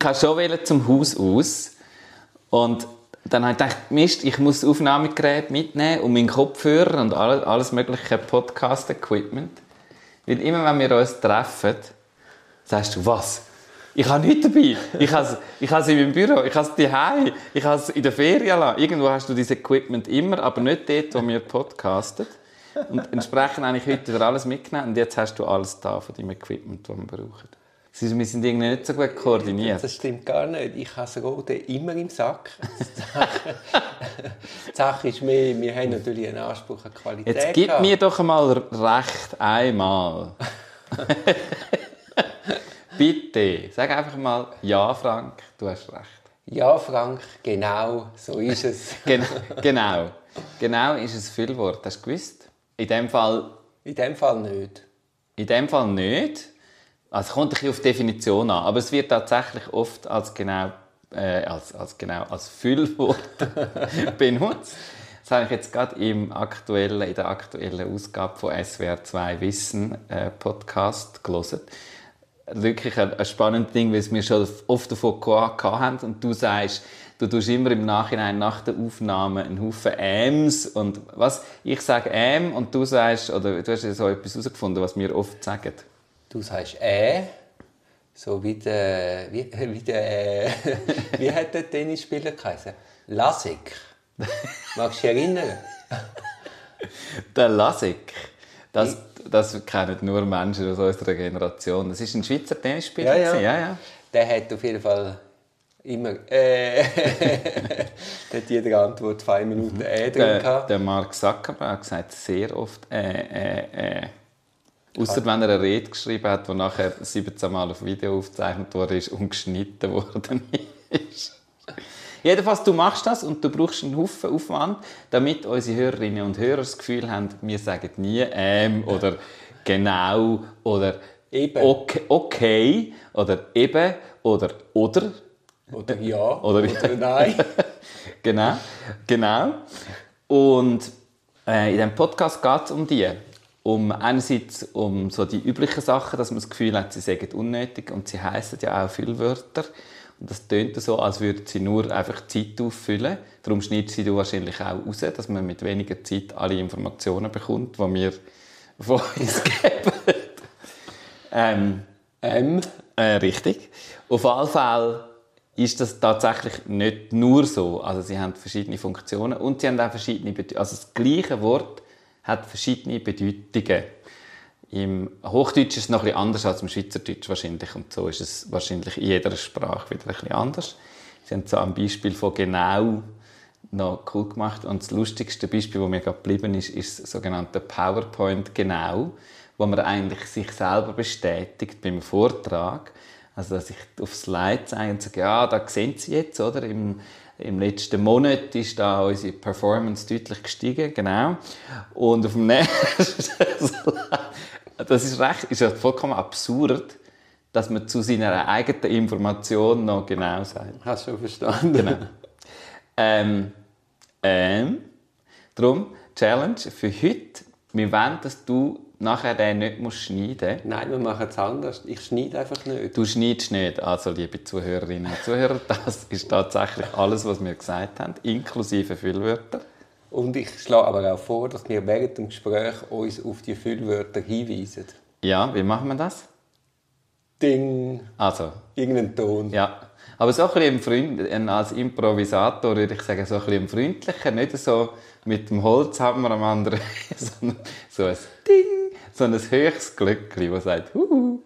Wollte schon zum Haus aus und dann habe ich gedacht, Mist, ich muss das Aufnahmegerät mitnehmen und meinen Kopfhörer und alles, alles mögliche Podcast-Equipment. Weil immer, wenn wir uns treffen, sagst du, was? Ich habe nichts dabei. Ich habe es, ich habe es in meinem Büro, ich habe es daheim, ich habe es in der Ferien lassen. Irgendwo hast du dieses Equipment immer, aber nicht dort, wo wir podcasten. Und entsprechend habe ich heute alles mitgenommen und jetzt hast du alles da von deinem Equipment, das wir brauchen. Wir sind irgendwie nicht so gut koordiniert. Das stimmt gar nicht. Ich habe das Rote immer im Sack. Die Sache ist mehr, wir haben natürlich einen Anspruch an Qualität. Jetzt gib mir doch einmal recht einmal. Bitte, sag einfach mal, ja Frank, du hast recht. Ja Frank, genau, so ist es. Gen genau, genau ist ein Füllwort, hast du gewusst? In dem Fall... In dem Fall nicht. In dem Fall nicht. Also kommt ein bisschen auf Definition an, aber es wird tatsächlich oft als genau, äh, als, als genau als Füllwort benutzt. Das habe ich jetzt gerade im aktuellen, in der aktuellen Ausgabe von SWR 2 Wissen äh, Podcast gelesen. Wirklich ein, ein spannendes Ding, weil wir schon oft davon gehabt haben und du sagst, du tust immer im Nachhinein nach der Aufnahme einen Haufen Äms und was ich sage Äm und du sagst oder du hast so etwas herausgefunden, was wir oft sagen. Du sagst äh, so wie der, wie, wie der, äh, wie hat der Tennisspieler geheißen? Lasik. Magst du dich erinnern? der Lasik. Das, das kennen nur Menschen aus unserer Generation. Das ist ein Schweizer Tennisspieler. Ja, ja. ja, ja. Der hat auf jeden Fall immer äh, der hat jede Antwort zwei Minuten äh drin der, der Mark Zuckerberg hat gesagt sehr oft äh, äh, äh. Außer wenn er eine Rede geschrieben hat, die nachher 17 Mal auf Video aufgezeichnet wurde und geschnitten worden ist. Jedenfalls, du machst das und du brauchst einen Haufen Aufwand, damit unsere Hörerinnen und Hörer das Gefühl haben, wir sagen nie «ähm» oder «genau» oder «eben» okay, okay oder «eben» oder «oder» oder «ja» oder, oder «nein». genau, genau. Und äh, in diesem Podcast geht es um die um einerseits um so die üblichen Sachen, dass man das Gefühl hat, sie seien unnötig und sie heißen ja auch viele Wörter. Und das tönt so, als würden sie nur einfach Zeit auffüllen. Darum schneidet sie du wahrscheinlich auch raus, dass man mit weniger Zeit alle Informationen bekommt, die wir von uns geben. ähm, ähm. Äh, richtig. Auf alle Fälle ist das tatsächlich nicht nur so. Also sie haben verschiedene Funktionen und sie haben auch verschiedene Bedeutungen. Also das gleiche Wort hat verschiedene Bedeutungen. Im Hochdeutsch ist es noch etwas anders als im Schweizerdeutsch wahrscheinlich und so ist es wahrscheinlich in jeder Sprache wieder etwas anders. Sie haben so ein Beispiel von genau noch cool gemacht und das lustigste Beispiel, das mir gerade geblieben ist, ist das sogenannte PowerPoint genau, wo man eigentlich sich selber bestätigt beim Vortrag. Also, dass ich auf Slide zeige und sage, ja, da sehen Sie jetzt, oder? Im, im letzten Monat ist da unsere Performance deutlich gestiegen, genau. Und auf dem nächsten das ist recht, ist ja vollkommen absurd, dass man zu seiner eigenen Information noch genau sagt. Hast du verstanden? Genau. Ähm, ähm, darum, Challenge für heute, wir wollen, dass du nachher den nicht musst schneiden musst. Nein, wir machen es anders. Ich schneide einfach nicht. Du schneidest nicht. Also, liebe Zuhörerinnen und Zuhörer, das ist tatsächlich alles, was wir gesagt haben, inklusive Füllwörter. Und ich schlage aber auch vor, dass wir während dem Gespräch uns auf die Füllwörter hinweisen. Ja, wie machen wir das? Ding. Also. Irgendeinen Ton. Ja. Aber so ein bisschen als Improvisator würde ich sagen, so ein bisschen freundlicher, nicht so mit dem Holzhammer am anderen, sondern so ein Ding, so ein höchstes Glöckchen, das sagt, Huhu.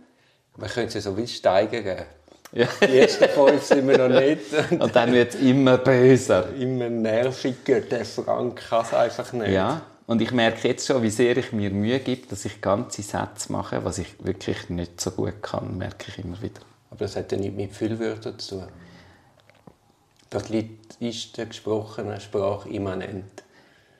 Man könnte es ja so wie steigern. Ja. Die ersten fünf sind wir noch nicht. Und dann wird es immer böser. Immer nerviger. Der Frank kann es einfach nicht. Ja, Und ich merke jetzt schon, wie sehr ich mir Mühe gebe, dass ich ganze Sätze mache, was ich wirklich nicht so gut kann, merke ich immer wieder. Aber das hat ja nicht mit Füllwörtern zu tun. Das Lied ist der gesprochenen Sprache immanent.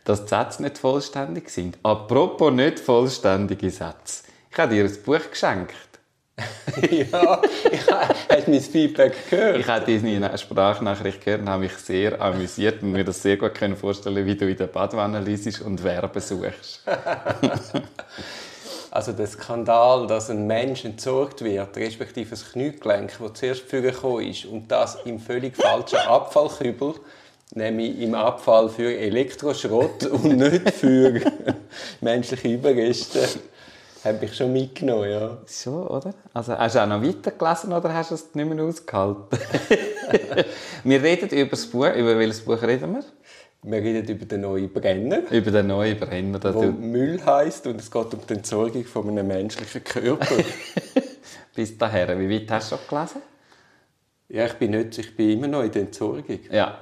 Dass die Sätze nicht vollständig sind. Apropos nicht vollständige Sätze. Ich habe dir ein Buch geschenkt. ja, ich habe mein Feedback gehört. Ich habe deine Sprachnachricht gehört und habe mich sehr amüsiert und mir das sehr gut vorstellen wie du in der Badwanne liest und Verben suchst. also der Skandal, dass ein Mensch entsorgt wird, respektive das Kniegelenk, das zuerst vorgekommen ist und das im völlig falschen Abfallkübel, nämlich im Abfall für Elektroschrott und nicht für menschliche Überreste habe ich schon mitgenommen, ja. Schon, oder? Also hast du auch noch weitergelesen oder hast du es nicht mehr ausgehalten? wir reden über das Buch. Über welches Buch reden wir? Wir reden über den neuen Brenner. Über den neuen Brenner. Der du... Müll heisst und es geht um die Entsorgung von einem menschlichen Körper. Bis dahin, wie weit hast du schon gelesen? Ja, ich bin, nicht, ich bin immer noch in der Entsorgung. Ja,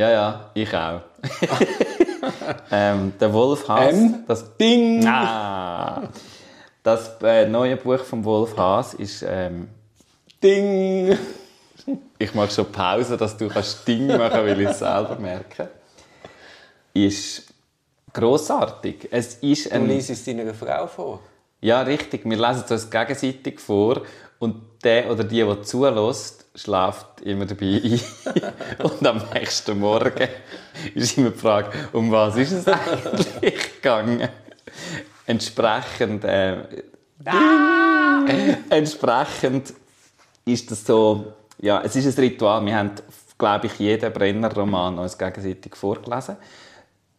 ja, ja ich auch. ähm, der Wolf Haas. Ähm, das Ding! Ah. Das äh, neue Buch von Wolf Haas ist. Ähm, Ding! ich mache schon Pause, dass du kannst Ding machen weil ich es selber merke. Ist grossartig. Es ist ein, du liest es deiner Frau vor? Ja, richtig. Wir lesen es uns gegenseitig vor. Und der oder die, der zulässt, schläft immer dabei ein. und am nächsten Morgen ist immer die Frage, um was ist es eigentlich gegangen? Entsprechend, äh, ah! entsprechend ist das so, ja, es ist ein Ritual. Wir haben, glaube ich, jeden Brenner-Roman uns gegenseitig vorgelesen.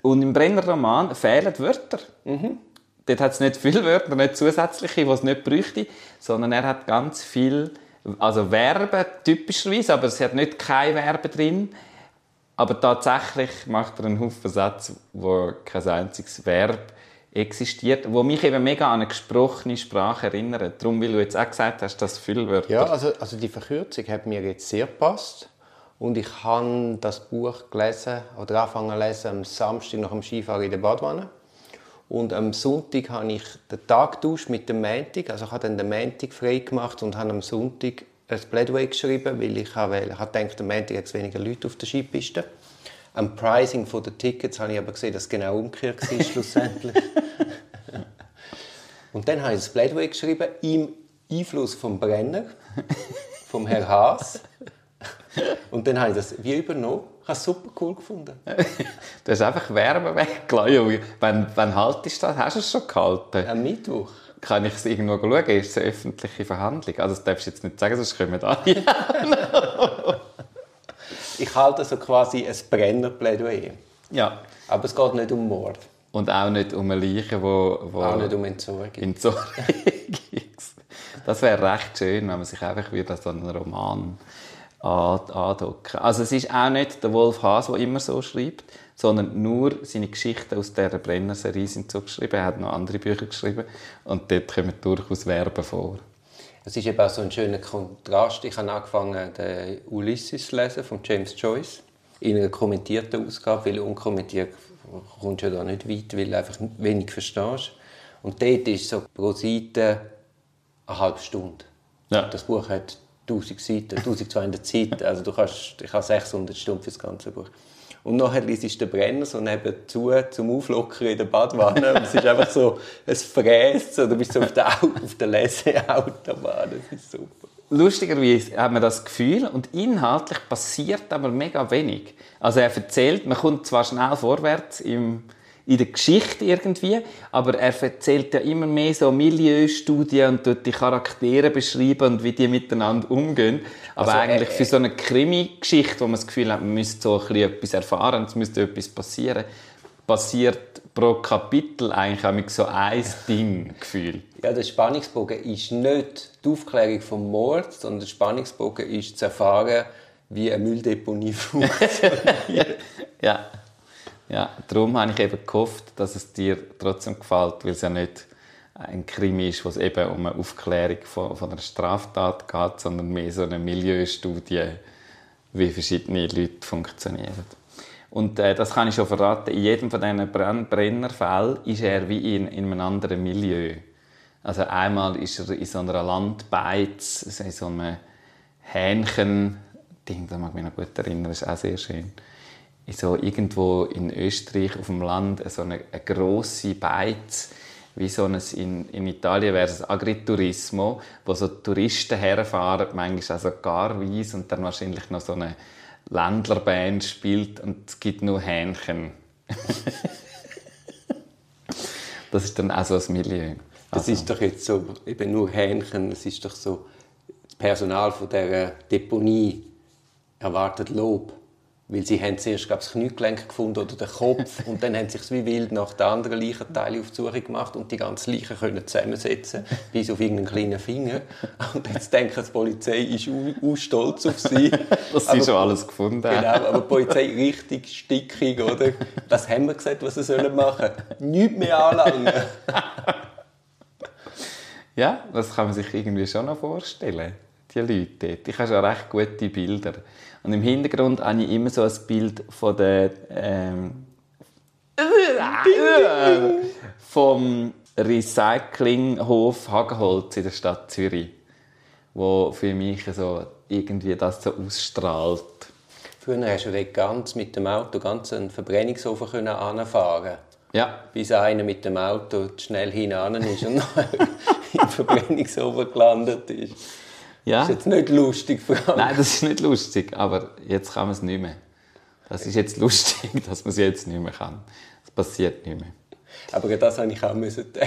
Und im Brenner-Roman fehlen Wörter. Mhm. Dort hat es nicht viele Wörter, nicht zusätzliche, die es nicht bräuchte, sondern er hat ganz viel, also Verben typischerweise, aber es hat nicht kein Verben drin. Aber tatsächlich macht er einen Haufen Sätze, wo kein einziges Verb existiert, wo mich eben mega an eine gesprochene Sprache erinnert. Darum, weil du jetzt auch gesagt hast, dass Füllwörter... Ja, also, also die Verkürzung hat mir jetzt sehr gepasst. Und ich habe das Buch gelesen, oder angefangen zu lesen, am Samstag nach dem Skifahren in der Badwanne. Und am Sonntag habe ich den Tag getauscht mit dem Montag. Also ich habe dann den Montag frei gemacht und habe am Sonntag ein Plädoyer geschrieben, weil ich habe, ich habe gedacht, am Montag hat es weniger Leute auf der Skipiste. Am Pricing der Tickets habe ich aber gesehen, dass es genau umgekehrt war schlussendlich. und dann habe ich das Plädoyer geschrieben im Einfluss vom Brenner, vom Herrn Haas. Und dann habe ich das wie übernommen. Ich habe es super cool gefunden. du hast einfach Wärme weggelassen. Wenn, wenn haltest du das? Hast du es schon gehalten? Am Mittwoch. Kann ich es irgendwo schauen? Ist es eine öffentliche Verhandlung? Also das darfst du jetzt nicht sagen, sonst kommen alle. ich halte so quasi ein Brennerplädoyer. Ja. Aber es geht nicht um Mord. Und auch nicht um eine Leiche, wo, wo auch nicht um Entsorgung. Entsorgung. das wäre recht schön, wenn man sich einfach wieder so einen Roman andocken. Also es ist auch nicht der Wolf Haas, der immer so schreibt, sondern nur seine Geschichten aus dieser Brenner-Serie sind so geschrieben. Er hat noch andere Bücher geschrieben und dort kommen durchaus Verben vor. Es ist eben auch so ein schöner Kontrast. Ich habe angefangen, den Ulysses zu lesen von James Joyce in einer kommentierten Ausgabe, weil unkommentiert kommst du ja da nicht weit, weil du einfach wenig verstehst. Und dort ist so pro Seite eine halbe Stunde. Ja. Das Buch hat 1000 Seiten, 1200 Seiten. Also du kannst, ich habe 600 Stunden für das ganze Buch. Und nachher liest du den Brenner so nebenzu zum Auflockern in der Badwanne. Und es ist einfach so, es fräst so, du bist so auf der, auf der Leseautobahn. Das ist super. Lustigerweise hat man das Gefühl und inhaltlich passiert aber mega wenig. Also er erzählt, man kommt zwar schnell vorwärts im, in der Geschichte irgendwie, aber er erzählt ja immer mehr so Milieustudien und dort die Charaktere beschreiben und wie die miteinander umgehen. Aber also, eigentlich äh, für so eine Krimi-Geschichte, wo man das Gefühl hat, man müsste so ein etwas erfahren, es müsste etwas passieren, passiert pro Kapitel eigentlich so ein Ding Gefühl. Ja, der Spannungsbogen ist nicht die Aufklärung vom Mord, sondern der Spannungsbogen ist zu erfahren, wie eine Mülldeponie funktioniert. ja. Ja, darum habe ich eben gehofft, dass es dir trotzdem gefällt, weil es ja nicht ein Krimi ist, wo es eben um eine Aufklärung von, von einer Straftat geht, sondern mehr so eine Milieustudie, wie verschiedene Leute funktionieren. Und äh, das kann ich schon verraten, in jedem von diesen Brenn Brennerfällen ist er wie in, in einem anderen Milieu. Also einmal ist er in so einer Landbeiz, in so einem Hähnchen, Ding, da mag ich mich noch gut erinnern, das ist auch sehr schön. So irgendwo in Österreich auf dem Land so eine, eine grosse Beiz, wie so ein, in, in Italien wäre es Agriturismo, wo so Touristen herfahren, manchmal also gar weiss und dann wahrscheinlich noch so eine Ländlerband spielt und es gibt nur Hähnchen. das ist dann auch so ein Milieu. Das also. ist doch jetzt so, eben nur Hähnchen, es ist doch so, das Personal von der Deponie erwartet Lob. Weil sie haben zuerst glaub, das Kniegelenk gefunden oder den Kopf und dann haben sie sich wie wild nach den anderen Leichenteile auf die Suche gemacht und die ganzen Leichen können zusammensetzen, bis auf irgendeinen kleinen Finger. Und jetzt denken die Polizei ist auch stolz auf sie. Dass sie schon alles gefunden haben. Genau, aber die Polizei richtig stickig, oder? Das haben wir gesagt, was sie sollen machen. Nichts mehr anlangen. Ja, das kann man sich irgendwie schon noch vorstellen, die Leute dort. Ich habe schon recht gute Bilder. Und im Hintergrund habe ich immer so ein Bild von der ähm, vom Recyclinghof Hagenholz in der Stadt Zürich, wo für mich so irgendwie das so ausstrahlt. Früher hast du dort ganz mit dem Auto ganz einen Verbrennungsofen anfahren ja. Bis einer mit dem Auto schnell hinein ist und im Verbrennungsofen gelandet ist. Ja. Das ist jetzt nicht lustig, Frank. Nein, das ist nicht lustig, aber jetzt kann man es nicht mehr. Das ist jetzt lustig, dass man es jetzt nicht mehr kann. Das passiert nicht mehr. Aber das habe ich auch müssen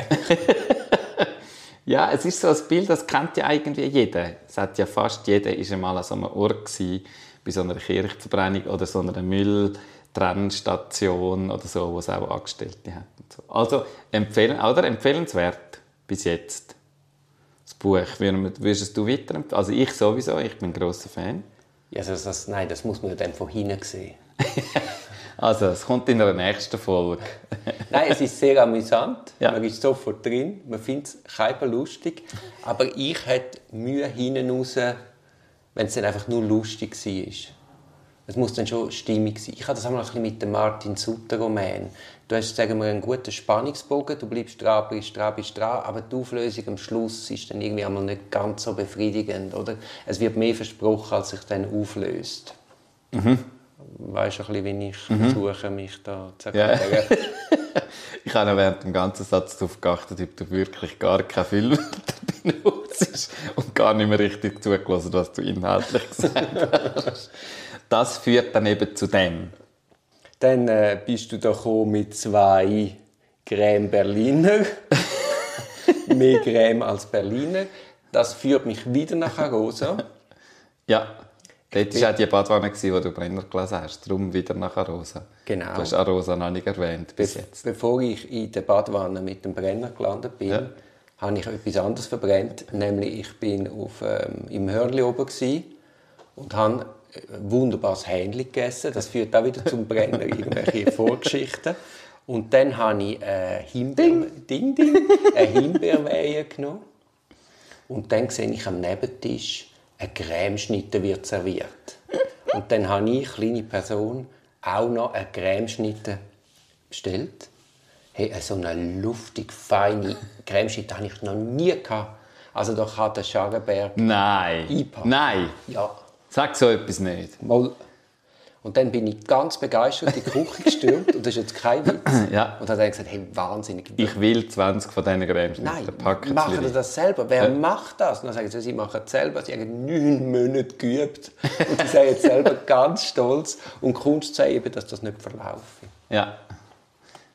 Ja, es ist so ein Bild, das kennt ja irgendwie jeder. Es hat ja fast jeder ist einmal an so einem Ort gewesen, bei so einer Kirchverbrennung oder so einer Mülltrennstation oder so, wo es auch Angestellte hat. Also empfehlen, oder empfehlenswert bis jetzt das Buch. Würdest du weiterempfehlen? Also ich sowieso, ich bin ein grosser Fan. Ja, also das, nein, das muss man dann von hinten sehen. also, es kommt in der nächsten Folge. nein, es ist sehr amüsant. Ja. Man ist sofort drin. Man findet es keiner lustig. Aber ich hätte Mühe hinten raus, wenn es dann einfach nur lustig war. Es muss dann schon stimmig sein. Ich habe das einmal ein bisschen mit dem Martin Sutter Roman. Du hast, sagen wir, einen guten Spannungsbogen, du bleibst dran, bist dran, bist dran, aber die Auflösung am Schluss ist dann irgendwie einmal nicht ganz so befriedigend, oder? Es wird mehr versprochen, als sich dann auflöst. Mhm. Weißt du ein bisschen, wie ich mhm. versuche, mich da zu erklären? Ja. ich habe während dem ganzen Satz darauf geachtet, ob du wirklich gar keine Filmwörter benutzt und gar nicht mehr richtig zugelassen, was du inhaltlich gesagt hast. Das führt dann eben zu dem. Dann äh, bist du da mit zwei Creme Berliner. Mehr Creme als Berliner. Das führt mich wieder nach Arosa. Ja. Dort war auch die Badwanne, die du Brenner gelesen hast. Darum wieder nach Arosa. Genau. Du hast Arosa noch nicht erwähnt bis Be jetzt. Bevor ich in der Badwanne mit dem Brenner gelandet bin, ja. habe ich etwas anderes verbrennt. Nämlich, ich bin auf, ähm, im Hörnli oben und habe wunderbares Hähnchen gegessen. Das führt auch wieder zum Brenner, irgendwelche Vorgeschichten. Und dann habe ich eine Himbeer, Ding. Ding, Ding, eine Himbeerweihe genommen. Und dann sehe ich am Nebentisch, ein Cremeschnitte wird serviert. Und dann habe ich, kleine Person, auch noch eine Cremeschnitte bestellt. Hey, so eine luftig feine Cremeschnitte habe ich noch nie gehabt. Also da kann der Schagenberg Nein. einpacken. Nein. Ja. Sag so etwas nicht. Mal. Und dann bin ich ganz begeistert in die Küche gestürmt und das ist jetzt kein Witz. ja. Und dann hat er gesagt, hey, wahnsinnig. Ich will 20 von diesen Cremes. Nein, machen Sie das selber. Wer ja. macht das? Und dann sagen sie, sie machen es selber. Sie haben neun Monate geübt und sie sind jetzt selber ganz stolz. Und Kunst sei eben, dass das nicht verlaufe. Ja.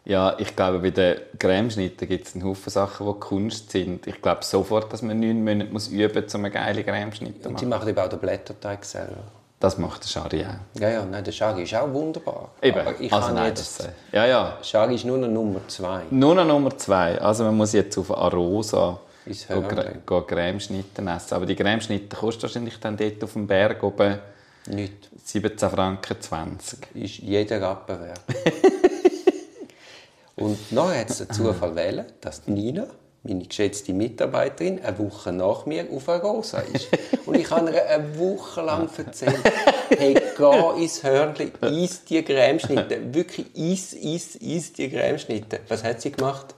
Ja, ich glaube, bei den Cremeschnitten gibt es einen Haufen Sachen, die Kunst sind. Ich glaube sofort, dass man neun Monate muss üben muss, um einen geilen Cremeschnitt zu machen. Und sie machen eben auch den Blätterteig selber. Das macht der Schari auch. Ja, ja, nein, der Schari ist auch wunderbar. Eben, Aber ich also nein, jetzt, das, äh, ja, ja. Schari ist nur noch Nummer zwei. Nur noch Nummer zwei. Also man muss jetzt auf Arosa gehen Cremeschnitten essen. Aber die Cremeschnitte kosten wahrscheinlich dann dort auf dem Berg oben nicht 17 Franken 20. Ist jeder Rappen wert. Und noch hat es den Zufall wählen, dass Nina, meine geschätzte Mitarbeiterin, eine Woche nach mir auf Rosa ist. Und ich habe ihr eine Woche lang erzählt, hey, geh ins Hörnchen, iss die Cremeschnitte. Wirklich, iss, iss, iss die Cremeschnitte. Was hat sie gemacht?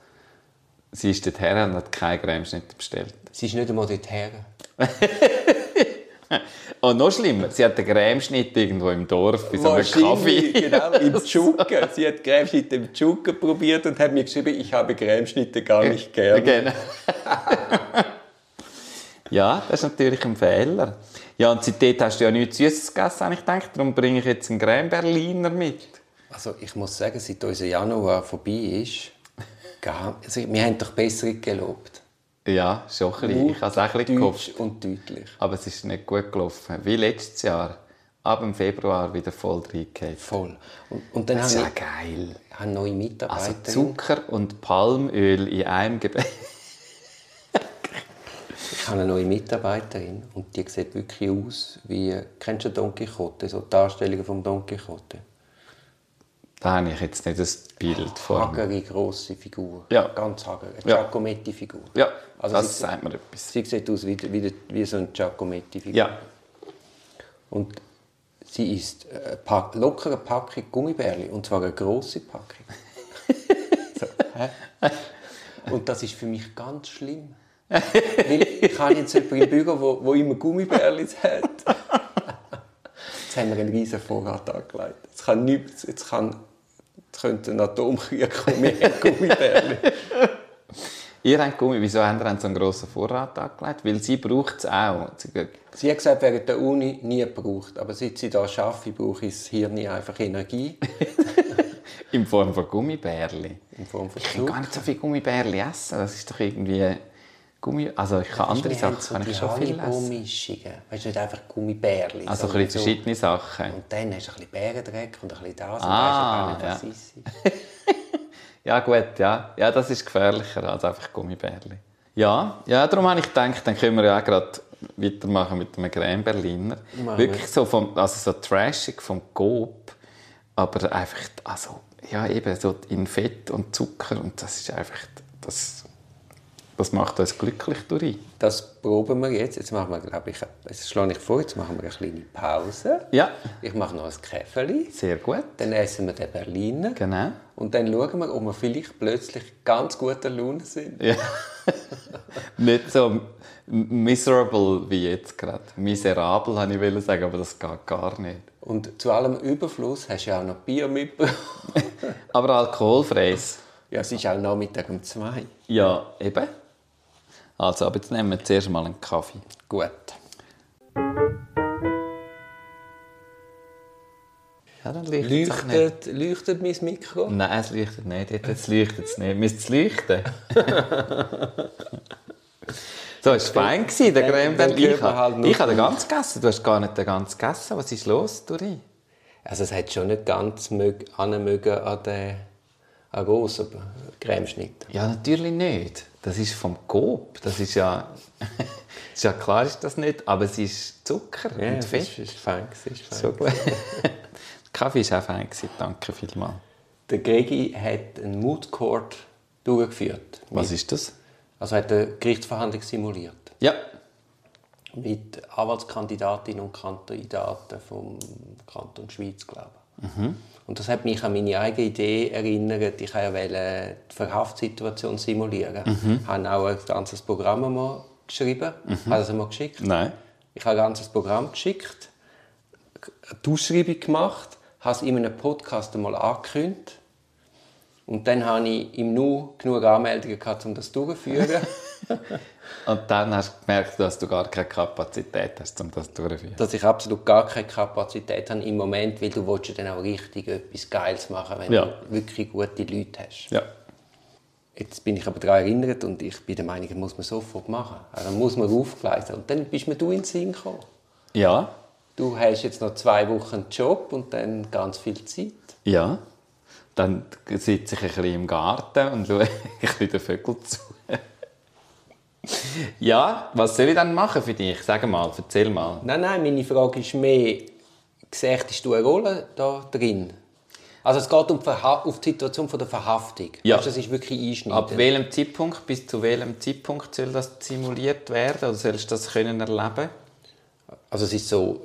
Sie ist dorthin und hat keine Cremeschnitte bestellt. Sie ist nicht einmal dorthin. Und noch schlimmer, sie hat den Cremeschnitt irgendwo im Dorf, bei so einem Kaffee. Genau, im Tschuken. Sie hat Cremeschnitte im Tschuken probiert und hat mir geschrieben, ich habe Cremeschnitte gar nicht gern. Genau. ja, das ist natürlich ein Fehler. Ja, und seitdem hast du ja nichts Süßes gegessen, habe ich gedacht. Darum bringe ich jetzt einen Creme Berliner mit. Also ich muss sagen, seit unser Januar vorbei ist, gar, also wir haben doch besser gelobt. Ja, schon ein bisschen. Ich habe es auch ein bisschen gehofft. und deutlich. Aber es ist nicht gut gelaufen. Wie letztes Jahr. Ab dem Februar wieder voll reingehauen. Voll. Und, und dann Das ist ich, ja geil. habe neue Also Mitarbeiter. Zucker und Palmöl in einem Gebäck. ich habe eine neue Mitarbeiterin und die sieht wirklich aus wie, kennst du Don Quixote, so Darstellungen vom Don Quixote? Da habe ich jetzt nicht das Bild vor. Hagere, grosse Figur. Ja. Ganz hagere. Eine. Giacometti-Figur. Ja, Also das sie- sagt mir etwas. Sie sieht aus wie, wie, wie so eine Giacometti-Figur. Ja, Und sie isst eine Pack, lockere Packung Gummibärli, und zwar eine grosse Packung. so? Und das ist für mich ganz schlimm. Weil ich habe jetzt jemanden im Büro, wo, wo immer Gummibärli hat. Jetzt haben wir einen riesen Vorrat angelegt. Jetzt kann nichts, jetzt kann, jetzt könnte ein Atomkrieg kommen, wir haben Gummibärli. ihr habt Gummi. Wieso habt ihr so einen grossen Vorrat angelegt? Weil sie braucht es auch. Sie hat gesagt, während der Uni nie gebraucht. Aber seit sie hier arbeitet, brauche ich das Hirn einfach Energie. In Form von Gummibärli. In Form von Ich kann gar nicht so viel Gummibärli essen. Das ist doch irgendwie Gummi. Also ich kann andere Sachen so kann ich schon viel essen. Weißt du, nicht einfach Gummibärli. Also ein bisschen verschiedene Sachen. Und dann hast du ein bisschen Bärendreck und ein bisschen das. Ah, und weisst du gar nicht, was ja. Ja gut, ja. Ja, das ist gefährlicher als einfach Gummibärli. Ja, ja, darum habe ich gedacht, dann können wir ja auch gerade weitermachen mit einem Creme Berliner. Machen Wirklich so vom, also so trashig vom Coop, aber einfach, also, ja eben so in Fett und Zucker und das ist einfach, das, das macht uns glücklich durch. Das proben wir jetzt. Jetzt machen wir, glaube ich, jetzt schlage ich vor, jetzt machen wir eine kleine Pause. Ja, Ich mache noch ein Käferli. sehr gut, Dann essen wir den Berliner. genau. Und dann schauen wir, ob wir vielleicht plötzlich ganz guter Laune sind. Ja. Nicht so miserable wie jetzt gerade. Miserabel, wollte ich wollen sagen, aber das geht gar nicht. Und zu allem Überfluss hast du ja auch noch Bier mitgebracht. Aber alkoholfreies. ja, es ist auch Nachmittag um zwei. Ja, eben. Also, aber jetzt nehmen wir zuerst mal einen Kaffee. Gut. Ja, dann leuchtet. Leuchtet, leuchtet mein Mikro? Nein, es leuchtet nicht. Jetzt leuchtet es nicht. Müsste es leuchten? so, es war fein, gewesen, der Creme dann man halt Ich habe den ganz gegessen. Du hast gar nicht den ganz gegessen. Was ist los, Dori? Also es hat schon nicht ganz an den an Rosen, Cremeschnitt. Ja, natürlich nicht. Das ist vom Coop. Das ist ja... ist ja klar ist das nicht, aber es ist Zucker Ja, und Fett. ist, ist fein. Ist fein. So gut. Kaffee war auch fein. gewesen. Danke vielmals. Der Gregi hat einen Mood Court durchgeführt. Was ist das? Also hat eine Gerichtsverhandlung simuliert. Ja. Mit Anwaltskandidatinnen und Kandidaten vom Kanton Schweiz, glaube ich. Und das hat mich an meine eigene Idee erinnert. Ich wollte die Verhaftsituation simulieren. Ich habe auch ein ganzes Programm mal geschrieben. Habe das mal geschickt. Nein. Ich habe ein ganzes Programm geschickt, die Ausschreibung gemacht, habe es in einem Podcast einmal angekündigt. Und dann habe ich im Nu genug Anmeldungen gehabt, um das durchzuführen. Und dann hast du gemerkt, dass du gar keine Kapazität hast, um das durchzuführen. dass ich absolut gar keine Kapazität habe im Moment, weil du willst ja dann auch richtig etwas Geiles machen, wenn Ja. du wirklich gute Leute hast. Ja. Jetzt bin ich aber daran erinnert und ich bin der Meinung, das muss man sofort machen. Also dann muss man aufgleisen. Und dann bist mir du in den Sinn gekommen. Ja. Du hast jetzt noch zwei Wochen einen Job und dann ganz viel Zeit. Ja. Dann sitze ich ein bisschen im Garten und schaue ein bisschen den Vögeln zu. Ja, was soll ich dann machen für dich? Sag mal, erzähl mal. Nein, nein, meine Frage ist mehr, siehst du eine Rolle da drin? Also es geht um die, Verha auf die Situation von der Verhaftung. Ja. Weißt, das ist wirklich einschneidend. Ab welchem Zeitpunkt, bis zu welchem Zeitpunkt soll das simuliert werden? Oder sollst du das können erleben? Also es ist so,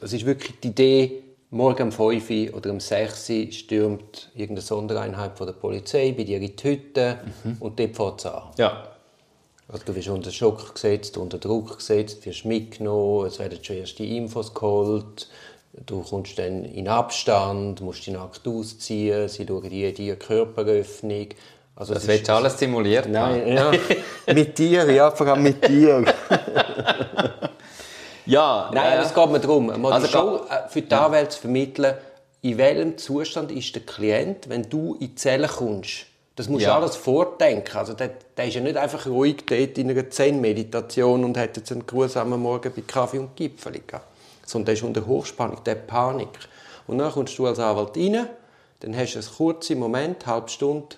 es ist wirklich die Idee, morgen um 5 Uhr oder um 6 Uhr stürmt irgendeine Sondereinheit von der Polizei bei dir in die Hütte und dort fängt es an. Ja. Also du wirst unter Schock gesetzt, unter Druck gesetzt, wirst mitgenommen, es werden schon erste Infos geholt, du kommst dann in Abstand, musst dich nackt ausziehen, sie schauen jede Körperöffnung. Also Das du alles simuliert? Nein, ja, mit dir, ja, vor allem mit dir. Ja, Nein, äh, es geht mir darum, mal Also die Show äh, für die Anwälte zu vermitteln, in welchem Zustand ist der Klient, wenn du in die Zelle kommst. Das musst du Ja. alles vordenken. Also der, der ist ja nicht einfach ruhig dort in einer Zen-Meditation und hat jetzt einen grusamen Morgen bei Kaffee und Gipfel gehabt. Sondern der ist unter Hochspannung, der Panik. Und dann kommst du als Anwalt rein, dann hast du einen kurzen Moment, eine halbe Stunde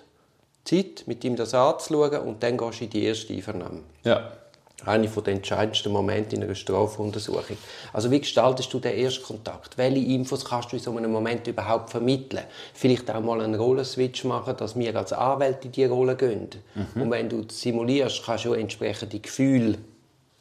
Zeit, mit ihm das anzuschauen und dann gehst du in die erste Einvernahme ja. Einer der entscheidendsten Momente in einer Strafuntersuchung. Also wie gestaltest du den Erstkontakt? Welche Infos kannst du in so einem Moment überhaupt vermitteln? Vielleicht auch mal einen Rollenswitch machen, dass wir als Anwälte in diese Rolle gehen. Und wenn du simulierst, kannst du entsprechende Gefühle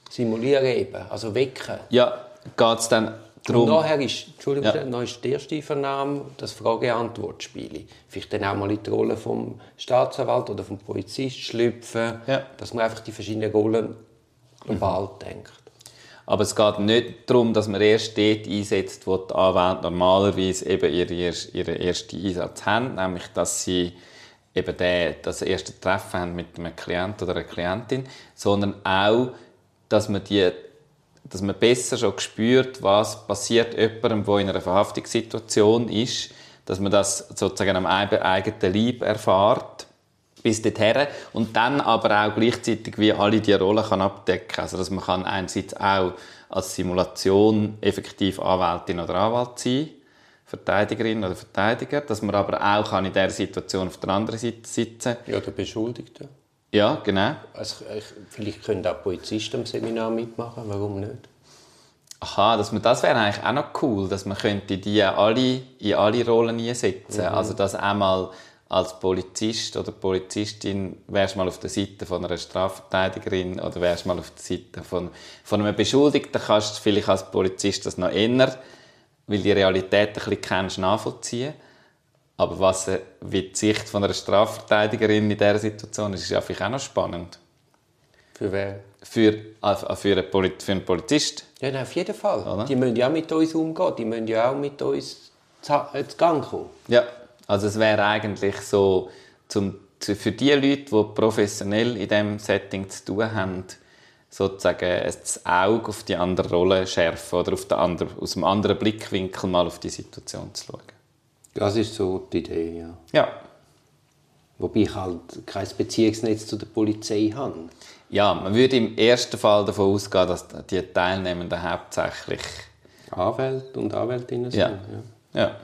simulieren eben, also wecken. Ja, geht es dann Und darum... nachher ist, Entschuldigung, Ja. dann ist die erste Vernahme das Frage-Antwort-Spiel. Vielleicht dann auch mal in die Rolle vom Staatsanwalt oder vom Polizist schlüpfen, Ja. dass man einfach die verschiedenen Rollen global Mhm. denkt. Aber es geht nicht darum, dass man erst dort einsetzt, wo die Anwälte normalerweise eben ihren ersten, ihren ersten Einsatz haben, nämlich dass sie eben den, das erste Treffen haben mit einem Klient oder einer Klientin, sondern auch, dass man die dass man besser schon spürt, was passiert jemandem, der in einer Verhaftungssituation ist, dass man das sozusagen am eigen- eigenen Leib erfährt bis dorthin und dann aber auch gleichzeitig wie alle die Rollen kann abdecken also dass man kann einerseits auch als Simulation effektiv Anwältin oder Anwalt sein Verteidigerin oder Verteidiger dass man aber auch kann in der Situation auf der anderen Seite sitzen Ja, der Beschuldigte. ja genau Also, ich, vielleicht können auch Polizisten am Seminar mitmachen, warum nicht? Aha, dass man, das wäre eigentlich auch noch cool, dass man könnte die alle in alle Rollen einsetzen. Also dass einmal als Polizist oder Polizistin wärst mal auf der Seite von einer Strafverteidigerin oder wärst mal auf der Seite von, von einem Beschuldigten, kannst du vielleicht als Polizist das noch eher, weil die Realität ein bisschen kennst, nachvollziehen. Aber was äh, wie die Sicht von einer Strafverteidigerin in dieser Situation ist, ist ja vielleicht auch noch spannend. Für wer? Für, äh, für, einen, Polit für einen Polizist. Ja, nein, auf jeden Fall. Oder? Die müssen ja auch mit uns umgehen, die müssen ja auch mit uns zu, äh, zu Gang kommen. Ja, also es wäre eigentlich so, zum, zu- für die Leute, die professionell in diesem Setting zu tun haben, sozusagen das Auge auf die andere Rolle schärfen oder auf den anderen, aus einem anderen Blickwinkel mal auf die Situation zu schauen. Das ist so die Idee, ja. Ja. Wobei ich halt kein Beziehungsnetz zu der Polizei habe. Ja, man würde im ersten Fall davon ausgehen, dass die Teilnehmenden hauptsächlich... Anwälte und Anwältinnen sind. Ja. Ja. Ja.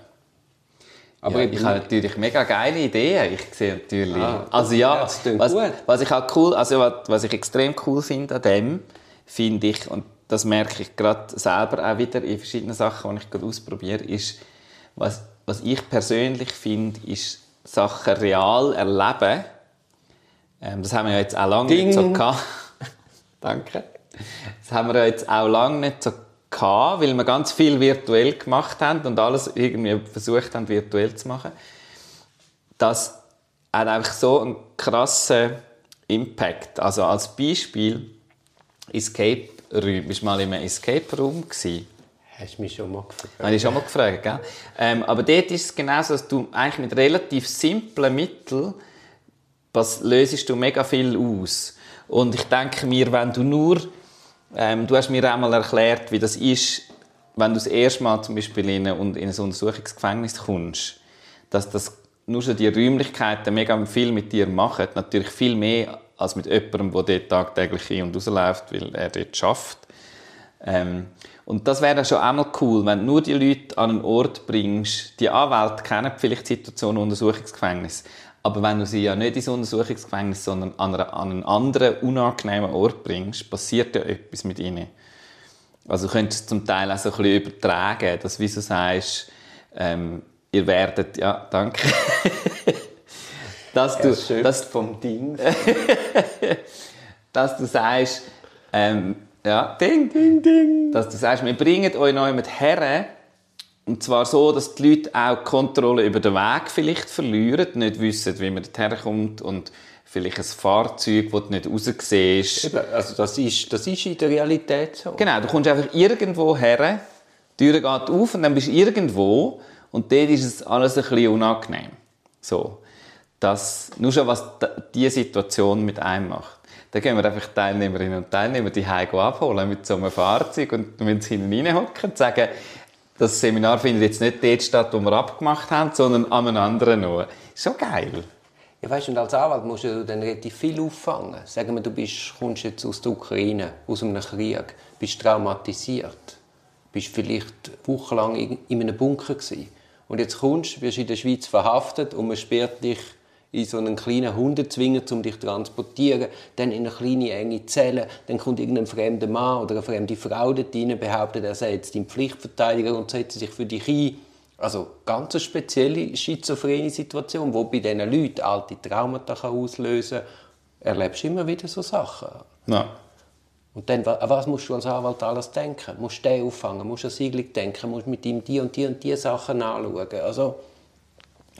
Aber ja, ich habe natürlich mega geile Ideen. Ich sehe natürlich. Ah, also ja, was, was ich auch cool, also was, was ich extrem cool finde an dem, finde ich und das merke ich gerade selber auch wieder in verschiedenen Sachen, die ich gerade ausprobiere, ist, was, was ich persönlich finde, ist Sachen real erleben. Ähm, das haben wir ja jetzt auch lange nicht so Ding. gehabt. Danke. Das haben wir ja jetzt auch lange nicht so gehabt, weil wir ganz viel virtuell gemacht haben und alles irgendwie versucht haben, virtuell zu machen. Das hat einfach so einen krassen Impact. Also als Beispiel, Escape Room. Bist du mal in einem Escape Room gewesen? Hast du mich schon mal gefragt? Habe ich schon mal gefragt, gell? Ähm, aber dort ist es genau so, dass du eigentlich mit relativ simplen Mitteln was löst du mega viel aus. Und ich denke mir, wenn du nur, ähm, du hast mir einmal erklärt, wie das ist, wenn du das erste Mal zum Beispiel in ein, in ein Untersuchungsgefängnis kommst, dass das nur schon die Räumlichkeiten mega viel mit dir machen, natürlich viel mehr als mit jemandem, der dort tagtäglich ein- und rausläuft, weil er dort schafft. Ähm, und das wäre schon einmal cool, wenn du nur die Leute an einen Ort bringst. Die Anwälte kennen vielleicht die Situation im Untersuchungsgefängnis. Aber wenn du sie ja nicht ins Untersuchungsgefängnis, sondern an, einer, an einen anderen, unangenehmen Ort bringst, passiert ja etwas mit ihnen. Also du könntest es zum Teil auch so ein bisschen übertragen, dass wie du sagst, ähm, ihr werdet, ja, danke. dass du, dass, vom Ding. dass du sagst, ähm, ja, ding, ding, ding. Dass du sagst, wir bringen euch neu mit her. Und zwar so, dass die Leute auch die Kontrolle über den Weg vielleicht verlieren, nicht wissen, wie man dorthin kommt und vielleicht ein Fahrzeug, das du nicht raussiehst. also das ist, das ist in der Realität so. Genau, du kommst einfach irgendwo her, die Tür geht auf und dann bist du irgendwo und dort ist es alles ein bisschen unangenehm. So. Das, nur schon, was diese Situation mit einem macht. Dann gehen wir einfach Teilnehmerinnen und Teilnehmer die Heim abholen mit so einem Fahrzeug und wenn sie hinten reinhocken und sagen, das Seminar findet jetzt nicht dort statt, wo wir abgemacht haben, sondern an einem anderen Ort. Schon geil. Ja, weißt, und als Anwalt musst du dann relativ viel auffangen. Sagen wir, du bist, kommst jetzt aus der Ukraine, aus einem Krieg, bist traumatisiert, bist vielleicht wochenlang in einem Bunker gewesen. Und jetzt kommst, wirst in der Schweiz verhaftet und man sperrt dich in so einen kleinen Hundezwinger, um dich zu transportieren, dann in eine kleine, enge Zelle, dann kommt irgendein fremder Mann oder eine fremde Frau dort rein, behauptet, er sei jetzt dein Pflichtverteidiger und setzt sich für dich ein. Also ganz eine spezielle schizophrene Situation, die bei diesen Leuten alte Traumata auslösen kann. Erlebst du immer wieder so Sachen. Ja. Und dann, an was musst du als Anwalt alles denken? Musst du den auffangen, musst du an Siegling denken, musst mit ihm die und die und die Sachen anschauen. Also,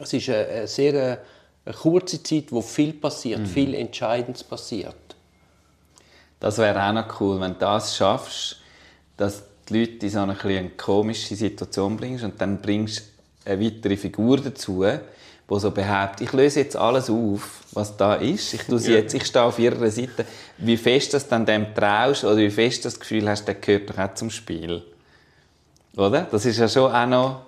es ist eine, eine sehr eine kurze Zeit, wo viel passiert, mhm. viel Entscheidendes passiert. Das wäre auch noch cool, wenn du das schaffst, dass die Leute in so eine, eine komische Situation bringst und dann bringst du eine weitere Figur dazu, die so behauptet, ich löse jetzt alles auf, was da ist. Ich, tue sie jetzt, ich stehe auf ihrer Seite. Wie fest du dann dem traust oder wie fest du das Gefühl hast, der gehört doch auch zum Spiel. Oder? Das ist ja schon auch noch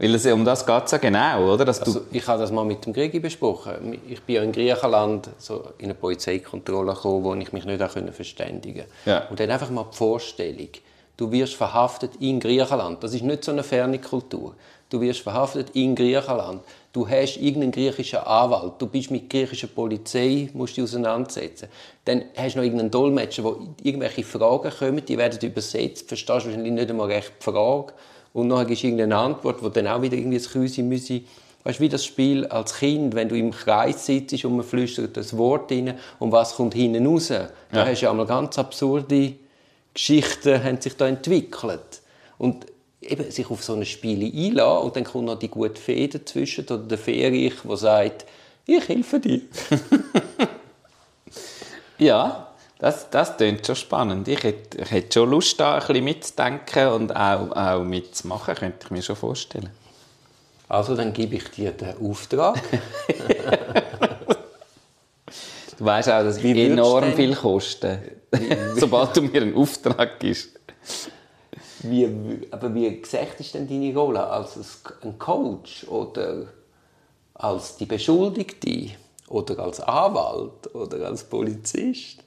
weil es, um das geht es ja genau, oder? Dass also, ich habe das mal mit dem Gregi besprochen. Ich bin ja in Griechenland so in eine Polizeikontrolle gekommen, wo ich mich nicht auch verständigen konnte. Ja. Und dann einfach mal die Vorstellung, du wirst verhaftet in Griechenland. Das ist nicht so eine ferne Kultur. Du wirst verhaftet in Griechenland. Du hast irgendeinen griechischen Anwalt. Du bist mit griechischer Polizei, musst dich auseinandersetzen. Dann hast du noch irgendeinen Dolmetscher, wo irgendwelche Fragen kommen, die werden übersetzt. Du verstehst wahrscheinlich nicht einmal recht die Frage und nachher gibst du irgendeine Antwort, wo dann auch wieder irgendwie das Küsi müsse. Weißt du, wie das Spiel als Kind, wenn du im Kreis sitzt und man flüstert das Wort rein und was kommt hinten raus. Ja. Da hast du ja einmal ganz absurde Geschichten haben sich da entwickelt. Und eben sich auf so ein Spiel einlassen und dann kommt noch die gute Fee dazwischen oder der Ferich, der sagt, ich helfe dir. ja, das, das klingt schon spannend. Ich hätte, ich hätte schon Lust, da ein bisschen mitzudenken und auch, auch mitzumachen, könnte ich mir schon vorstellen. Also, dann gebe ich dir den Auftrag. du weißt auch, dass ich enorm viel koste, sobald du mir einen Auftrag gibst. Wie, aber wie gesagt ist denn deine Rolle? Als ein Coach oder als die Beschuldigte oder als Anwalt oder als Polizist?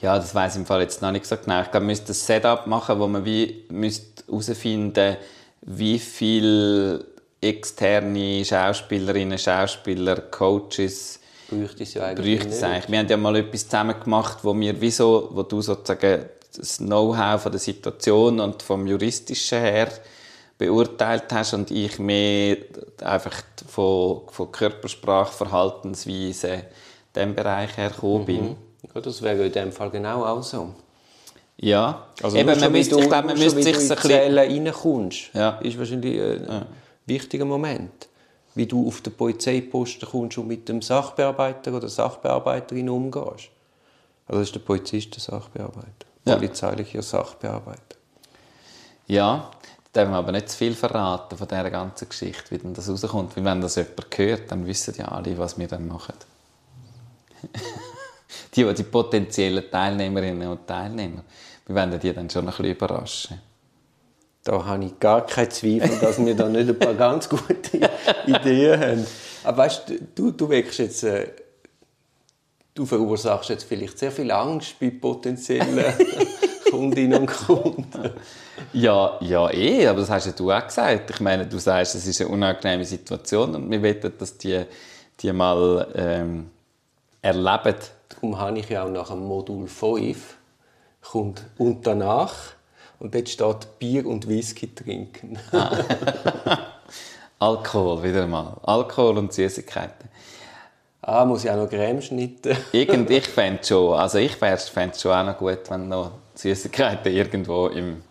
Ja, das weiß ich im Fall jetzt noch nicht so genau. Ich glaube, wir müssten ein Setup machen, wo man wie herausfinden wie viele externe Schauspielerinnen, Schauspieler, Coaches bräuchte es ja eigentlich, bräuchte eigentlich. Wir haben ja mal etwas zusammen gemacht, wo wir wie so, wo du sozusagen das Know-how von der Situation und vom juristischen her beurteilt hast und ich mehr einfach von, von Körpersprache, Verhaltensweise, dem Bereich hergekommen bin. Mhm. Ja, das wäre in dem Fall genau auch so. Ja, also Eben, man müsste, ich glaube, man müsste sich ein bisschen... reinkommst, ja. ist wahrscheinlich ein ja. wichtiger Moment. Wie du auf den Polizeiposten kommst und mit dem Sachbearbeiter oder Sachbearbeiterin umgehst. Also ist der Polizist, der Sachbearbeiter. Ja. Polizeilicher Sachbearbeiter. Ja, da dürfen wir aber nicht zu viel verraten von dieser ganzen Geschichte, wie dann das rauskommt. Weil wenn das jemand hört, dann wissen ja alle, was wir dann machen. die, die potenziellen Teilnehmerinnen und Teilnehmer, wir werden die dann schon ein bisschen überraschen. Da habe ich gar keinen Zweifel, dass wir da nicht ein paar ganz gute Ideen haben. Aber weißt du, du wächst jetzt, äh, du verursachst jetzt vielleicht sehr viel Angst bei potenziellen Kundinnen und Kunden. Ja, ja, eh, aber das hast ja du auch gesagt. Ich meine, du sagst, es ist eine unangenehme Situation und wir wollen, dass die, die mal ähm, erleben, Darum habe ich ja auch nach dem Modul 5 kommt und danach und dort steht Bier und Whisky trinken. Ah. Alkohol, wieder mal. Alkohol und Süßigkeiten. Ah, muss ich auch noch Creme schneiden? Irgend, ich fände schon, also ich fände es schon auch noch gut, wenn noch Süßigkeiten irgendwo im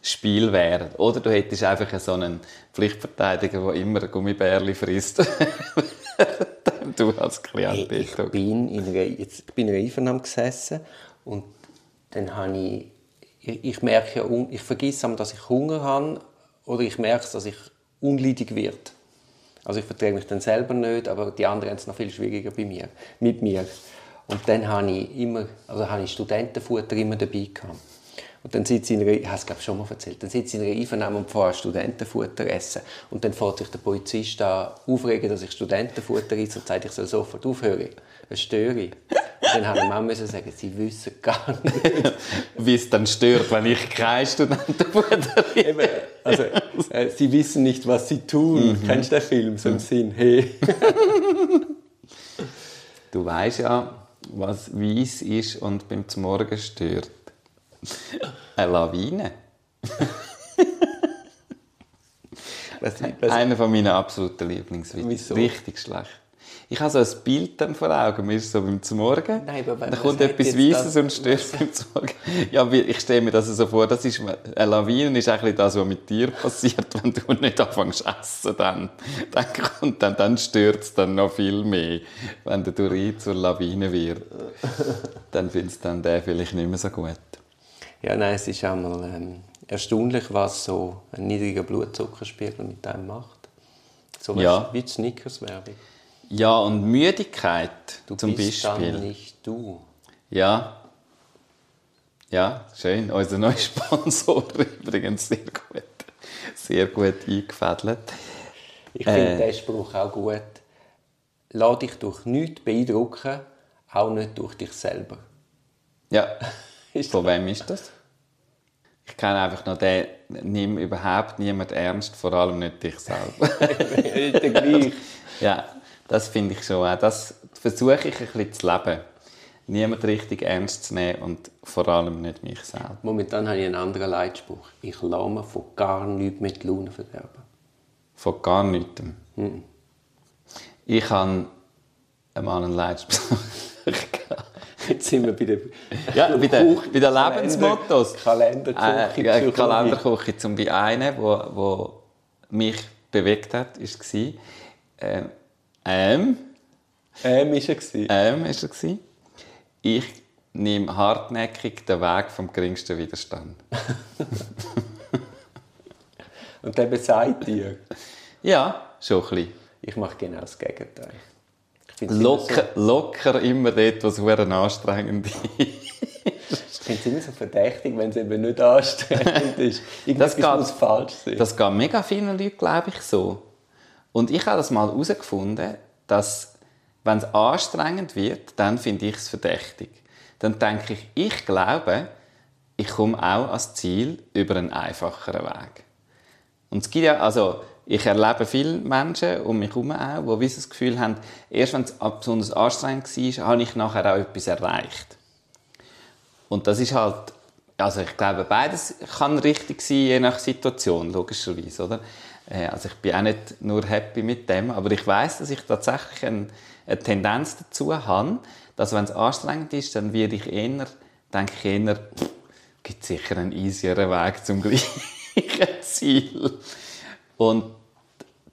Spiel wären. Oder du hättest einfach so einen Pflichtverteidiger, der immer ein Gummibärli frisst. du als Klient hey, ich bin in einer, jetzt, ich bin in einer Einvernahme gesessen und dann habe ich, ich, ich merke ja, ich vergesse, dass ich Hunger habe oder ich merke, dass ich unleidig werde. Also ich verträge mich dann selber nicht, aber die anderen haben es noch viel schwieriger bei mir, mit mir. Und dann habe ich immer, also habe ich Studentenfutter immer dabei gehabt. Und dann sitze ich in einer, ich habe es glaube schon mal erzählt, dann sitze ich in einer Einvernahme und fahre Studentenfutter essen. Und dann fährt sich der Polizist da aufregen, dass ich Studentenfutter esse und sagt, ich soll sofort aufhören. Das störe ich. Und dann habe ich Mama sagen, sie wissen gar nicht. Wie es dann stört, wenn ich kein Studentenfutter esse. also, äh, sie wissen nicht, was sie tun. Mhm. Kennst du den Film so im Sinn? Hey. du weißt ja, was weiß ist und beim Morgen stört. Eine Lawine. was, was? Einer von meinen absoluten Lieblingswitze. Richtig schlecht. Ich habe so ein Bild dann vor Augen, mir ist so beim Morgen, Nein, aber dann kommt etwas Weißes und stört beim Morgen. Ja, ich stelle mir das so vor, das ist, eine Lawine ist eigentlich das, was mit dir passiert, wenn du nicht anfängst zu essen, dann, dann, kommt, dann, dann stört es dann noch viel mehr, wenn der Durin zur Lawine wird. Dann findest du dann den vielleicht nicht mehr so gut. Ja, nein, es ist einmal ähm, erstaunlich, was so ein niedriger Blutzuckerspiegel mit einem macht. So ja. wie die Snickers-Werbung. Ja, und Müdigkeit du zum bist Beispiel. Dann nicht du. Ja. Ja, schön. Unser neuer Sponsor übrigens sehr gut. Sehr gut eingefädelt. Ich äh, finde diesen Spruch auch gut. Lass dich durch nichts beeindrucken, auch nicht durch dich selber. Ja. Von wem ist das? Ich kenne einfach noch den, nimm überhaupt niemand ernst, vor allem nicht dich selber. der gleich. Ja, das finde ich schon auch. Das versuche ich ein bisschen zu leben. Niemand richtig ernst zu nehmen und vor allem nicht mich selbst. Momentan habe ich einen anderen Leitspruch. Ich lasse mir von gar nichts mit Laune verderben. Von gar nichts? Mhm. Ich habe einmal einen Leitspruch. Jetzt sind wir bei den, ja, bei den, bei den Lebensmottos. Kalenderküche. Äh, Kalenderküche zum Beispiel eine, wo, wo mich bewegt hat, war äh, ähm. Ähm ist er. Ähm ist er. Ich nehme hartnäckig den Weg vom geringsten Widerstand. Und der besagt dir? Ja, schon ein bisschen. Ich mache genau das Gegenteil. Locker, so locker immer dort, was anstrengend ist. ich finde es immer so verdächtig, wenn es eben nicht anstrengend ist. Irgendwas das geht, muss falsch sein. Das geht mega vielen Leuten, glaube ich, so. Und ich habe das mal herausgefunden, dass wenn es anstrengend wird, dann finde ich es verdächtig. Dann denke ich, ich glaube, ich komme auch ans Ziel über einen einfacheren Weg. Und es gibt ja, also ich erlebe viele Menschen um mich herum auch, die das Gefühl haben, erst wenn es besonders anstrengend war, habe ich nachher auch etwas erreicht. Und das ist halt, also ich glaube, beides kann richtig sein, je nach Situation, logischerweise, oder? Äh, also ich bin auch nicht nur happy mit dem, aber ich weiß, dass ich tatsächlich eine, eine Tendenz dazu habe, dass wenn es anstrengend ist, dann werde ich eher, denke ich eher, gibt sicher einen easieren Weg zum gleichen Ziel. Und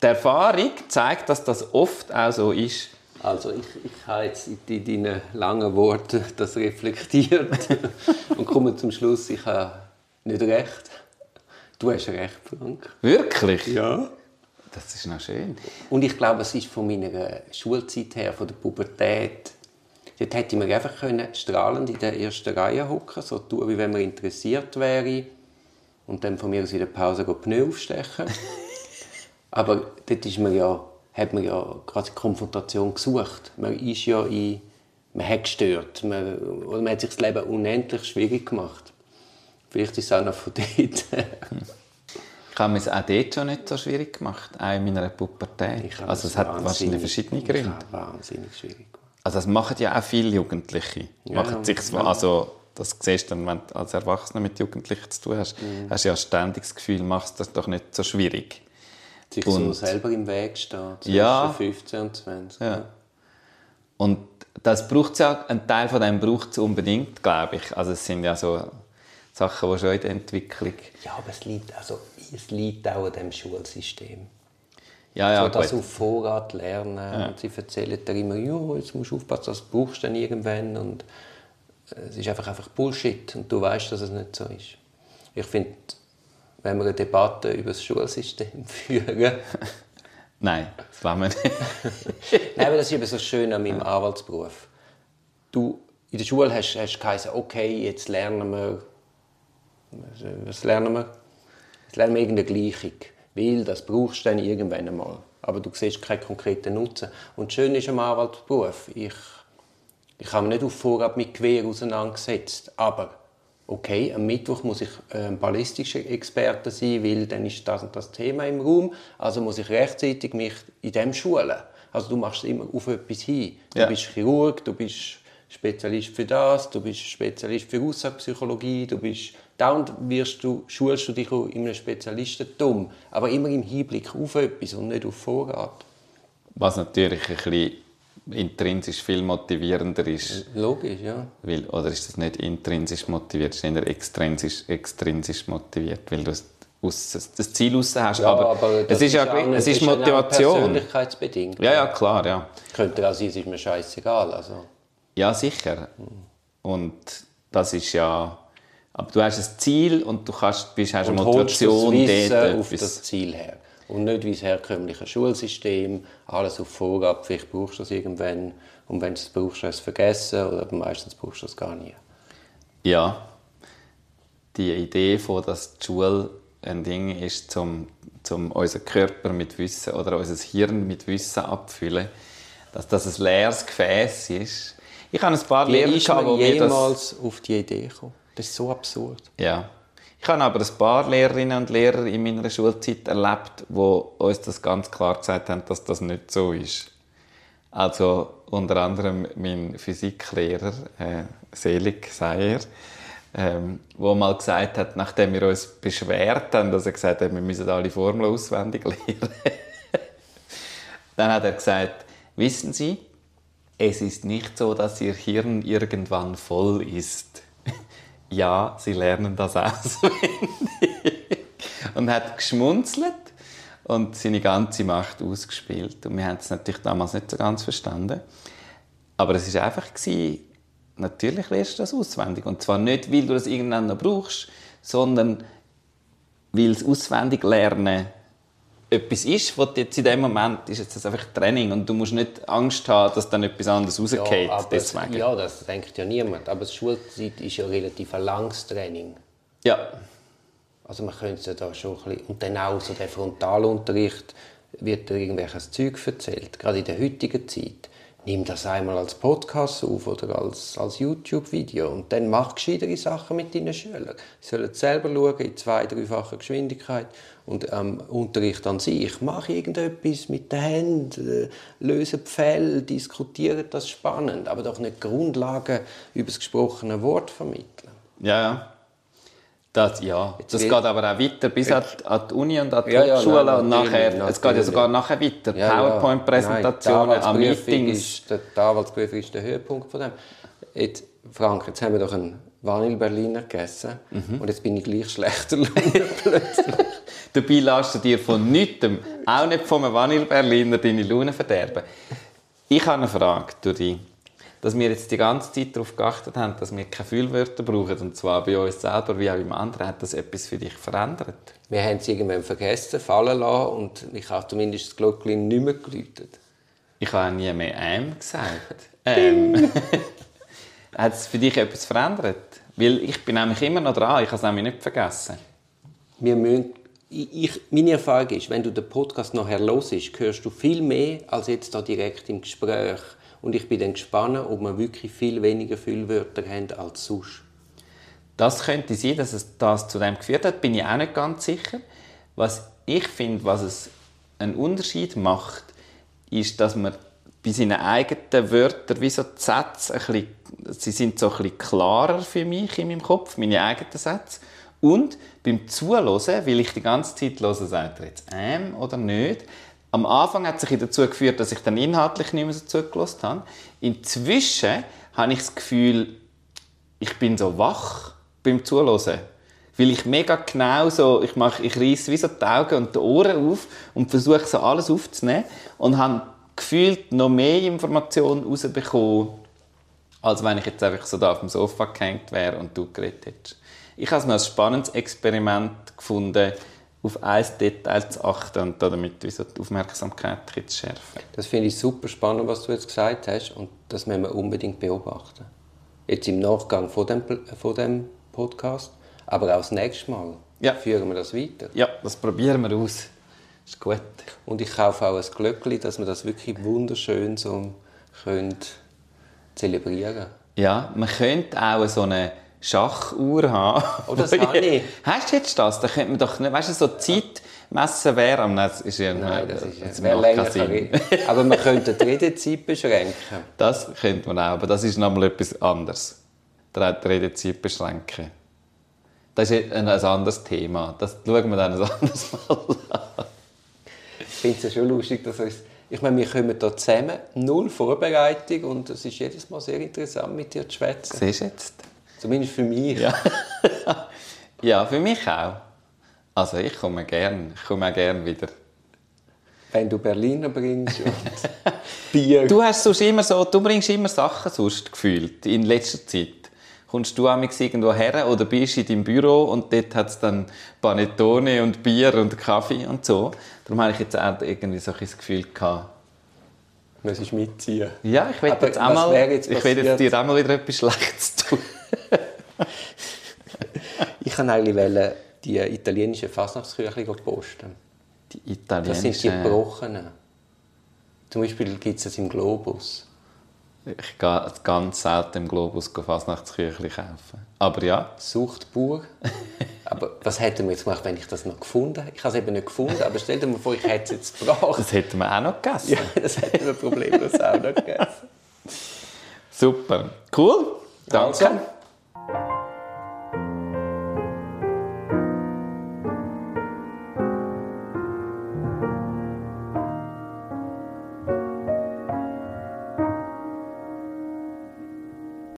die Erfahrung zeigt, dass das oft auch so ist. Also ich, ich habe jetzt in deinen langen Worten das reflektiert und komme zum Schluss, ich habe nicht recht. Du hast recht, Frank. Wirklich? Ja. Das ist noch schön. Und ich glaube, es ist von meiner Schulzeit her, von der Pubertät, dort hätte man einfach können, strahlend in der ersten Reihe hocken, so tun, wie wenn man interessiert wäre und dann von mir aus in der Pause Pneu aufstechen. Aber dort ist man ja, hat man ja gerade Konfrontation gesucht. Man ist ja in, man hat gestört, man, oder man hat sich das Leben unendlich schwierig gemacht. Vielleicht ist es auch noch von dort. Ich habe es auch dort schon nicht so schwierig gemacht, auch in meiner Pubertät. Also es hat wahrscheinlich verschiedene Gründe. Ich wahnsinnig schwierig gemacht. Also das machen ja auch viele Jugendliche. Ja, machen sich ja. also das siehst du dann, wenn du als Erwachsener mit Jugendlichen zu tun hast, mhm. hast du ja ständig das Gefühl, machst das doch nicht so schwierig. Sich so Und- selber im Weg stehen, zwischen Ja. 15 und 20. Ja. Und das braucht ja, ein Teil von dem braucht es unbedingt, glaube ich. Also es sind ja so Sachen, die schon in der Entwicklung... Ja, aber es liegt, also, es liegt auch an dem Schulsystem. Ja, ja, so, das gut. auf Vorrat lernen. Und sie erzählen dir immer, ja, jetzt musst du aufpassen, das brauchst du dann irgendwann. Und äh, es ist einfach, einfach Bullshit. Und du weißt, dass es nicht so ist. Ich finde, wenn wir eine Debatte über das Schulsystem führen, Nein, das wollen wir nicht. Nein, aber das ist eben so schön an meinem Anwaltsberuf. Du, in der Schule hast du geheißen, okay, jetzt lernen wir, was lernen wir? Jetzt lernen wir irgendeine Gleichung, weil das brauchst du dann irgendwann einmal. Aber du siehst keinen konkreten Nutzen. Und das Schöne ist am Anwaltsberuf, ich, ich habe mich nicht auf Vorrat mit Gewehr auseinandergesetzt, aber okay, am Mittwoch muss ich äh, ballistischer Experte sein, weil dann ist das und das Thema im Raum, also muss ich rechtzeitig mich in dem schulen. Also du machst immer auf etwas hin. Du Ja. bist Chirurg, du bist Spezialist für das, du bist Spezialist für Aussagepsychologie, du bist dauernd wirst du, schulst du dich auch in einem Spezialistentum, aber immer im Hinblick auf etwas und nicht auf Vorrat. Was natürlich ein bisschen intrinsisch viel motivierender ist. Logisch, ja. Weil, oder ist das nicht intrinsisch motiviert, ist eher extrinsisch, extrinsisch motiviert, weil du das Ziel raus hast. aber, das es ist ja nicht- es ist Motivation. persönlichkeitsbedingt. Ja, ja, klar, ja. Könnte auch sein, es ist mir scheißegal. Also. Ja, sicher. Und das ist ja... Aber du hast ein Ziel und du kannst, bist, hast eine Und das Motivation, dort auf etwas- das Ziel her. Und nicht wie das herkömmliche Schulsystem, alles auf Vorgabe, vielleicht brauchst du das irgendwann. Und wenn du es brauchst, hast du es vergessen oder meistens brauchst du es gar nie. Ja, die Idee von, dass die Schule ein Ding ist, zum, zum unseren Körper mit Wissen oder unser Hirn mit Wissen abfüllen, dass das ein leeres Gefäß ist. Ich habe ein paar Lehrer gehabt, wo mir das... jemals auf die Idee gekommen? Das ist so absurd. Ja. Ich habe aber ein paar Lehrerinnen und Lehrer in meiner Schulzeit erlebt, wo uns das ganz klar gesagt haben, dass das nicht so ist. Also unter anderem mein Physiklehrer, äh, Selig sei er, ähm, wo mal gesagt hat, nachdem wir uns beschwert haben, dass er gesagt hat, wir müssen alle Formeln auswendig lernen. Dann hat er gesagt, wissen Sie, es ist nicht so, dass Ihr Hirn irgendwann voll ist. Ja, Sie lernen das auswendig. und hat geschmunzelt und seine ganze Macht ausgespielt. Und wir haben es natürlich damals nicht so ganz verstanden. Aber es war einfach, natürlich lernst du das auswendig. Und zwar nicht, weil du das irgendwann noch brauchst, sondern weil das auswendig lernen etwas ist, was jetzt in dem Moment ist jetzt das einfach Training und du musst nicht Angst haben, dass dann etwas anderes rausgeht. aber deswegen. ja, das denkt ja niemand. Aber die Schulzeit ist ja relativ ein langes Training. ja. Also man könnte es ja da schon ein bisschen... Und dann auch so der Frontalunterricht, wird dir irgendwelches Zeug erzählt, gerade in der heutigen Zeit. Nimm das einmal als Podcast auf oder als, als YouTube-Video und dann mach gescheitere Sachen mit deinen Schülern. Sie sollen selber schauen, in zwei-, dreifacher Geschwindigkeit. Und am Unterricht an sich, mach irgendetwas mit den Händen, äh, löse Pfähle, diskutiere das spannend, aber doch nicht Grundlagen über das gesprochene Wort vermitteln. Ja, ja. Das, ja. das will- geht aber auch weiter bis an die, an die Uni und an die Ja, ja, Hochschule nein, und natürlich, nachher, es geht ja natürlich. sogar nachher weiter. Ja, ja. PowerPoint-Präsentationen, Anwaltsprüfung Meetings. Ist, der, Anwaltsprüfung ist der Höhepunkt von dem. Jetzt, Frank, jetzt haben wir doch einen Vanille-Berliner gegessen Mhm. und jetzt bin ich gleich schlechter plötzlich. Dabei lässt du dir von nichts, auch nicht vom Vanille-Berliner, deine Laune verderben. Ich habe eine Frage, Duri. Dass wir jetzt die ganze Zeit darauf geachtet haben, dass wir keine Füllwörter brauchen, und zwar bei uns selber wie auch beim anderen, hat das etwas für dich verändert? Wir haben es irgendwann vergessen, fallen lassen und ich habe zumindest das Glöckchen nicht mehr geläutet. Ich habe nie mehr «ähm» gesagt. Ähm. hat es für dich etwas verändert? Weil ich bin nämlich immer noch dran, ich habe es nämlich nicht vergessen. Wir müssen, ich, meine Erfahrung ist, wenn du den Podcast nachher hörst, hörst du viel mehr als jetzt da direkt im Gespräch. Und ich bin dann gespannt, ob wir wirklich viel weniger Füllwörter haben als sonst. Das könnte sein, dass es das zu dem geführt hat, bin ich auch nicht ganz sicher. Was ich finde, was es einen Unterschied macht, ist, dass man bei seinen eigenen Wörtern, wie so die Sätze, ein bisschen, sie sind so ein bisschen klarer für mich in meinem Kopf, meine eigenen Sätze. Und beim Zuhören, weil ich die ganze Zeit höre, sagt er jetzt «ähm» oder nicht. Am Anfang hat sich dazu geführt, dass ich dann inhaltlich nicht mehr so zugelassen habe. Inzwischen habe ich das Gefühl, ich bin so wach beim Zuhören. Weil ich mega genau so, ich, mache, ich reiße wie so die Augen und die Ohren auf und versuche so alles aufzunehmen und habe gefühlt noch mehr Informationen rausbekommen, als wenn ich jetzt einfach so da auf dem Sofa gehängt wäre und du geredet hättest. Ich habe es noch ein spannendes Experiment gefunden, auf ein Detail zu achten und damit die Aufmerksamkeit zu schärfen. Das finde ich super spannend, was du jetzt gesagt hast und das müssen wir unbedingt beobachten. Jetzt im Nachgang von dem, von dem Podcast, aber auch das nächste Mal ja. führen wir das weiter. Ja, das probieren wir aus. Ist gut. Und ich kaufe auch ein Glöckchen, dass wir das wirklich wunderschön so können zelebrieren Ja, man könnte auch so eine Schachuhr haben. Oh, das habe ich. Hast du jetzt das? Da könnte man doch nicht, weißt du, so Zeit messen wäre, das ist ja, Nein, das, ist, das wäre länger. aber man könnte die Redezeit beschränken. Das könnte man auch, aber das ist nochmal etwas anderes. Die Redezeit beschränken. Das ist ein, ein anderes Thema. Das schauen wir dann ein anderes Mal an. Ich finde es ja schon lustig, dass uns ich meine, wir kommen hier zusammen, null Vorbereitung und es ist jedes Mal sehr interessant, mit dir zu schwätzen. Siehst du jetzt? Zumindest für mich. Ja. ja, für mich auch. Also ich komme gern, ich komme auch gern wieder. Wenn du Berliner bringst und Bier. Du hast sonst immer so, du bringst immer Sachen sonst gefühlt in letzter Zeit. Kommst du amix irgendwo her oder bist in deinem Büro und dort hat es dann Panettone und Bier und Kaffee und so. Darum habe ich jetzt auch irgendwie so ein Gefühl gehabt, Müsstest mitziehen. Ja, ich will jetzt, jetzt jetzt dir auch mal wieder etwas Schlechtes tun. ich kann eigentlich die italienischen Fasnachtsküchli posten. Die italienischen? Das sind die gebrochenen. Zum Beispiel gibt es das im Globus. Ich gehe ganz selten im Globus Fasnachtsküchli kaufen. Aber ja. Sucht pur. aber was hätten wir jetzt gemacht, wenn ich das noch gefunden hätte? Ich habe es eben nicht gefunden, aber stell dir mal vor, ich hätte es jetzt gebracht. Das hätten wir auch noch gegessen. Ja, das hätten wir problemlos auch noch gegessen. Super. Cool. Danke. Also. Bye.